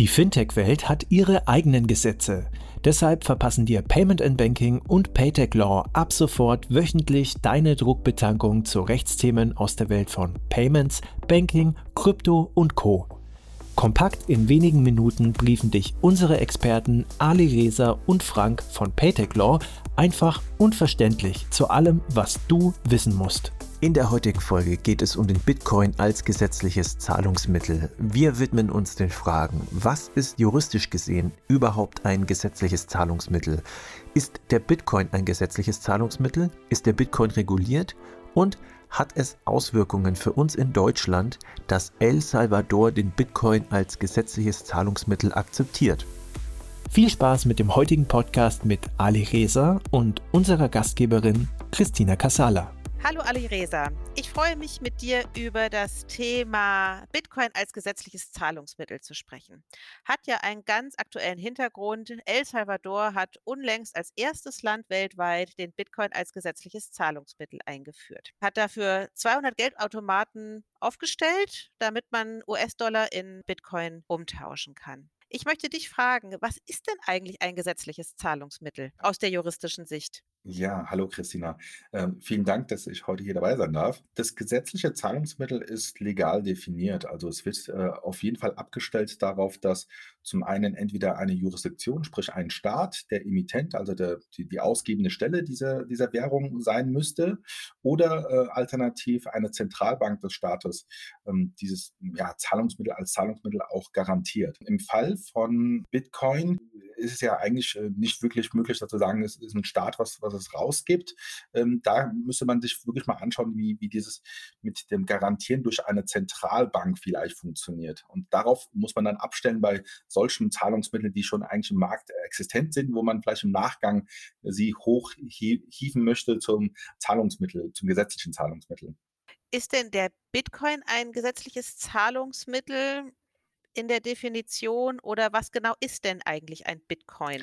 Die Fintech-Welt hat ihre eigenen Gesetze. Deshalb verpassen dir Payment and Banking und Paytech Law ab sofort wöchentlich deine Druckbetankung zu Rechtsthemen aus der Welt von Payments, Banking, Krypto und Co. Kompakt in wenigen Minuten briefen dich unsere Experten Ali Reza und Frank von Paytech Law einfach und verständlich zu allem, was du wissen musst. In der heutigen Folge geht es um den Bitcoin als gesetzliches Zahlungsmittel. Wir widmen uns den Fragen, was ist juristisch gesehen überhaupt ein gesetzliches Zahlungsmittel? Ist der Bitcoin ein gesetzliches Zahlungsmittel? Ist der Bitcoin reguliert? Und hat es Auswirkungen für uns in Deutschland, dass El Salvador den Bitcoin als gesetzliches Zahlungsmittel akzeptiert? Viel Spaß mit dem heutigen Podcast mit Ali Reza und unserer Gastgeberin Christina Casala. Hallo Ali Reza, ich freue mich mit dir über das Thema Bitcoin als gesetzliches Zahlungsmittel zu sprechen. Hat ja einen ganz aktuellen Hintergrund. El Salvador hat unlängst als erstes Land weltweit den Bitcoin als gesetzliches Zahlungsmittel eingeführt. Hat dafür 200 Geldautomaten aufgestellt, damit man US-Dollar in Bitcoin umtauschen kann. Ich möchte dich fragen, was ist denn eigentlich ein gesetzliches Zahlungsmittel aus der juristischen Sicht? Ja, hallo Christina. Ähm, vielen Dank, dass ich heute hier dabei sein darf. Das gesetzliche Zahlungsmittel ist legal definiert. Also es wird äh, auf jeden Fall abgestellt darauf, dass zum einen entweder eine Jurisdiktion, sprich ein Staat, der Emittent, also der, die, die ausgebende Stelle dieser, dieser Währung sein müsste, oder äh, alternativ eine Zentralbank des Staates ähm, dieses ja, Zahlungsmittel als Zahlungsmittel auch garantiert. Im Fall von Bitcoin ist es ja eigentlich äh, nicht wirklich möglich, dazu sagen, es ist ein Staat, was, was es rausgibt. Ähm, da müsste man sich wirklich mal anschauen, wie, wie dieses mit dem Garantieren durch eine Zentralbank vielleicht funktioniert. Und darauf muss man dann abstellen bei solchen Zahlungsmitteln, die schon eigentlich im Markt existent sind, wo man vielleicht im Nachgang sie hochhieven möchte zum Zahlungsmittel, zum gesetzlichen Zahlungsmittel. Ist denn der Bitcoin ein gesetzliches Zahlungsmittel? In der Definition oder was genau ist denn eigentlich ein Bitcoin?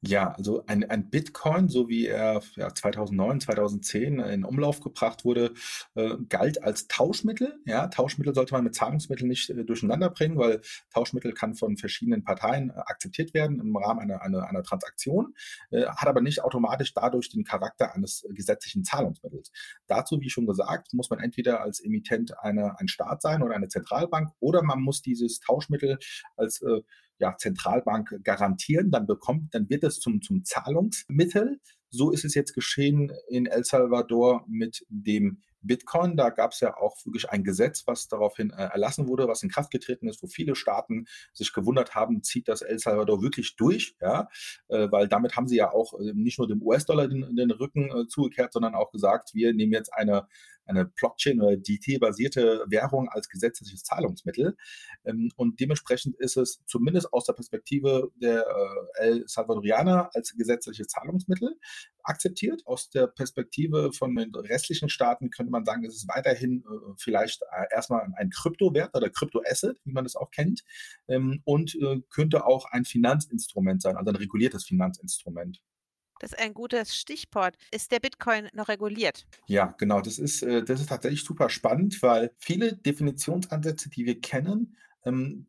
Ja, also ein, ein Bitcoin, so wie er ja, 2009, 2010 in Umlauf gebracht wurde, äh, galt als Tauschmittel. Ja, Tauschmittel sollte man mit Zahlungsmitteln nicht äh, durcheinander bringen, weil Tauschmittel kann von verschiedenen Parteien äh, akzeptiert werden im Rahmen einer, einer, einer Transaktion, äh, hat aber nicht automatisch dadurch den Charakter eines gesetzlichen Zahlungsmittels. Dazu, wie schon gesagt, muss man entweder als Emittent eine, ein Staat sein oder eine Zentralbank oder man muss dieses Tauschmittel Tauschmittel als äh, ja, Zentralbank garantieren, dann bekommt, dann wird es zum, zum Zahlungsmittel. So ist es jetzt geschehen in El Salvador mit dem Bitcoin. Da gab es ja auch wirklich ein Gesetz, was daraufhin äh, erlassen wurde, was in Kraft getreten ist, wo viele Staaten sich gewundert haben, zieht das El Salvador wirklich durch, ja, äh, weil damit haben sie ja auch äh, nicht nur dem US-Dollar den, den, Rücken äh, zugekehrt, sondern auch gesagt, wir nehmen jetzt eine, eine Blockchain- oder DT-basierte Währung als gesetzliches Zahlungsmittel. Ähm, und dementsprechend ist es zumindest aus der Perspektive der äh, El Salvadorianer als gesetzliches Zahlungsmittel akzeptiert. Aus der Perspektive von den restlichen Staaten könnte man sagen, es ist weiterhin äh, vielleicht äh, erstmal ein Kryptowert oder Kryptoasset, wie man es auch kennt, ähm, und äh, könnte auch ein Finanzinstrument sein, also ein reguliertes Finanzinstrument. Das ist ein gutes Stichwort. Ist der Bitcoin noch reguliert? Ja, genau. Das ist, äh, das ist tatsächlich super spannend, weil viele Definitionsansätze, die wir kennen,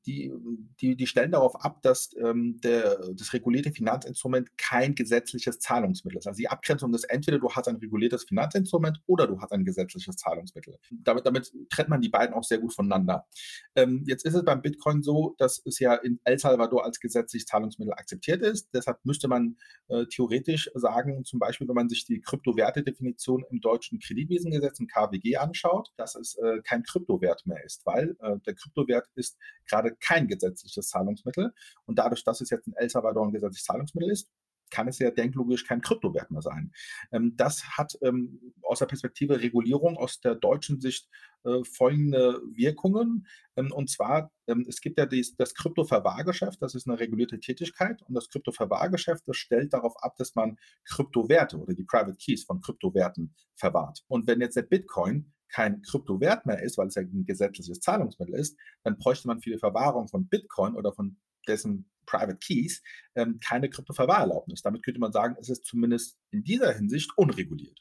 die, die, die stellen darauf ab, dass ähm, der, das regulierte Finanzinstrument kein gesetzliches Zahlungsmittel ist. Also die Abgrenzung ist entweder du hast ein reguliertes Finanzinstrument oder du hast ein gesetzliches Zahlungsmittel. Damit, damit trennt man die beiden auch sehr gut voneinander. Ähm, jetzt ist es beim Bitcoin so, dass es ja in El Salvador als gesetzliches Zahlungsmittel akzeptiert ist. Deshalb müsste man äh, theoretisch sagen, zum Beispiel, wenn man sich die Kryptowertedefinition im deutschen Kreditwesengesetz, im KWG, anschaut, dass es äh, kein Kryptowert mehr ist, weil äh, der Kryptowert ist gerade kein gesetzliches Zahlungsmittel. Und dadurch, dass es jetzt in El Salvador ein gesetzliches Zahlungsmittel ist, kann es ja denklogisch kein Kryptowert mehr sein. Ähm, das hat ähm, aus der Perspektive Regulierung aus der deutschen Sicht äh, folgende Wirkungen. Ähm, und zwar, es gibt ja das Kryptoverwahrgeschäft, das ist eine regulierte Tätigkeit. Und das Kryptoverwahrgeschäft, das stellt darauf ab, dass man Kryptowerte oder die Private Keys von Kryptowerten verwahrt. Und wenn jetzt der Bitcoin kein Kryptowert mehr ist, weil es ja ein gesetzliches Zahlungsmittel ist, dann bräuchte man für Verwahrung von Bitcoin oder von dessen Private Keys ähm, keine Kryptoverwahrerlaubnis. Damit könnte man sagen, es ist zumindest in dieser Hinsicht unreguliert.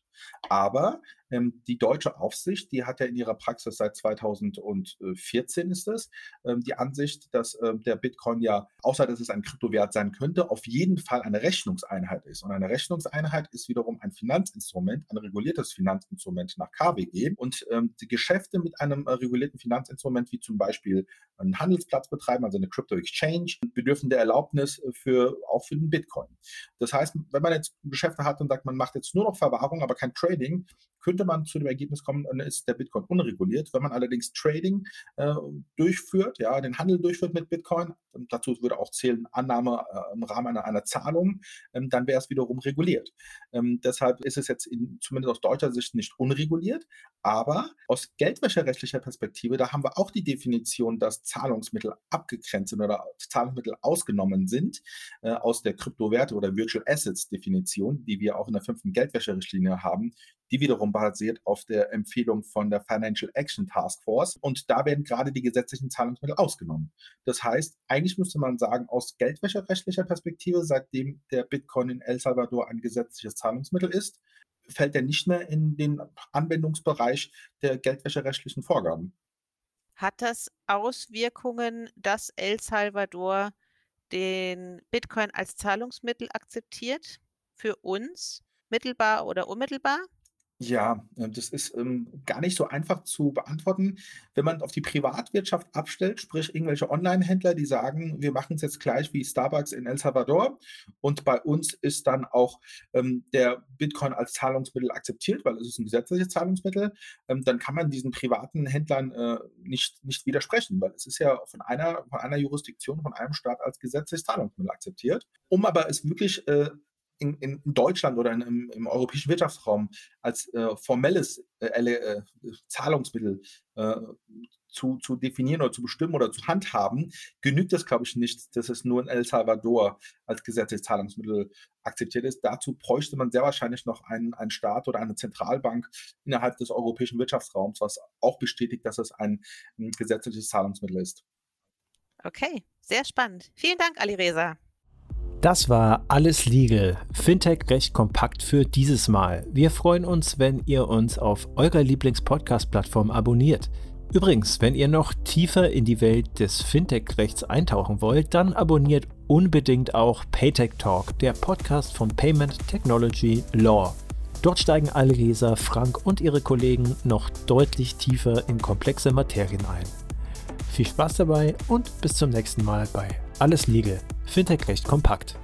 Aber ähm, die deutsche Aufsicht, die hat ja in ihrer Praxis seit 2014 ist es, ähm, die Ansicht, dass ähm, der Bitcoin ja, außer dass es ein Kryptowert sein könnte, auf jeden Fall eine Rechnungseinheit ist. Und eine Rechnungseinheit ist wiederum ein Finanzinstrument, ein reguliertes Finanzinstrument nach KWG. Und ähm, die Geschäfte mit einem äh, regulierten Finanzinstrument, wie zum Beispiel einen Handelsplatz betreiben, also eine Crypto Exchange, bedürfen der Erlaubnis für, auch für den Bitcoin. Das heißt, wenn man jetzt Geschäfte hat und sagt, man macht jetzt nur noch Verwahrung, aber kein Trading, könnte man zu dem Ergebnis kommen, dann ist der Bitcoin unreguliert. Wenn man allerdings Trading äh, durchführt, ja, den Handel durchführt mit Bitcoin, dazu würde auch zählen Annahme äh, im Rahmen einer, einer Zahlung, ähm, dann wäre es wiederum reguliert. Ähm, deshalb ist es jetzt in, zumindest aus deutscher Sicht nicht unreguliert, aber aus geldwäscherechtlicher Perspektive, da haben wir auch die Definition, dass Zahlungsmittel abgegrenzt sind oder Zahlungsmittel ausgenommen sind äh, aus der Kryptowerte oder Virtual Assets Definition, die wir auch in der fünften Geldwäscherichtlinie haben, die wiederum basiert auf der Empfehlung von der Financial Action Task Force. Und da werden gerade die gesetzlichen Zahlungsmittel ausgenommen. Das heißt, eigentlich müsste man sagen, aus geldwäscherechtlicher Perspektive, seitdem der Bitcoin in El Salvador ein gesetzliches Zahlungsmittel ist, fällt er nicht mehr in den Anwendungsbereich der geldwäscherechtlichen Vorgaben. Hat das Auswirkungen, dass El Salvador den Bitcoin als Zahlungsmittel akzeptiert für uns, mittelbar oder unmittelbar? Ja, äh, das ist, ähm, gar nicht so einfach zu beantworten. Wenn man auf die Privatwirtschaft abstellt, sprich irgendwelche Onlinehändler, die sagen: „Wir machen es jetzt gleich wie Starbucks in El Salvador und bei uns ist dann auch, ähm, der Bitcoin als Zahlungsmittel akzeptiert, weil es ist ein gesetzliches Zahlungsmittel“, ähm, dann kann man diesen privaten Händlern, äh, nicht nicht widersprechen, weil es ist ja von einer von einer Jurisdiktion, von einem Staat als gesetzliches Zahlungsmittel akzeptiert. Um aber es wirklich, äh, in, in Deutschland oder in, im, im, europäischen Wirtschaftsraum als äh, formelles äh, äh, Zahlungsmittel äh, zu, zu definieren oder zu bestimmen oder zu handhaben, genügt das, glaube ich, nicht, dass es nur in El Salvador als gesetzliches Zahlungsmittel akzeptiert ist. Dazu bräuchte man sehr wahrscheinlich noch einen, einen Staat oder eine Zentralbank innerhalb des europäischen Wirtschaftsraums, was auch bestätigt, dass es ein, ein gesetzliches Zahlungsmittel ist. Okay, sehr spannend. Vielen Dank, Ali Reza. Das war alles legal. Fintech recht kompakt für dieses Mal. Wir freuen uns, wenn ihr uns auf eurer Lieblings-Podcast-Plattform abonniert. Übrigens, wenn ihr noch tiefer in die Welt des Fintech-Rechts eintauchen wollt, dann abonniert unbedingt auch Paytech Talk, der Podcast von Payment Technology Law. Dort steigen Alresa, Frank und ihre Kollegen noch deutlich tiefer in komplexe Materien ein. Viel Spaß dabei und bis zum nächsten Mal bei Alles Legal. Fintech recht kompakt.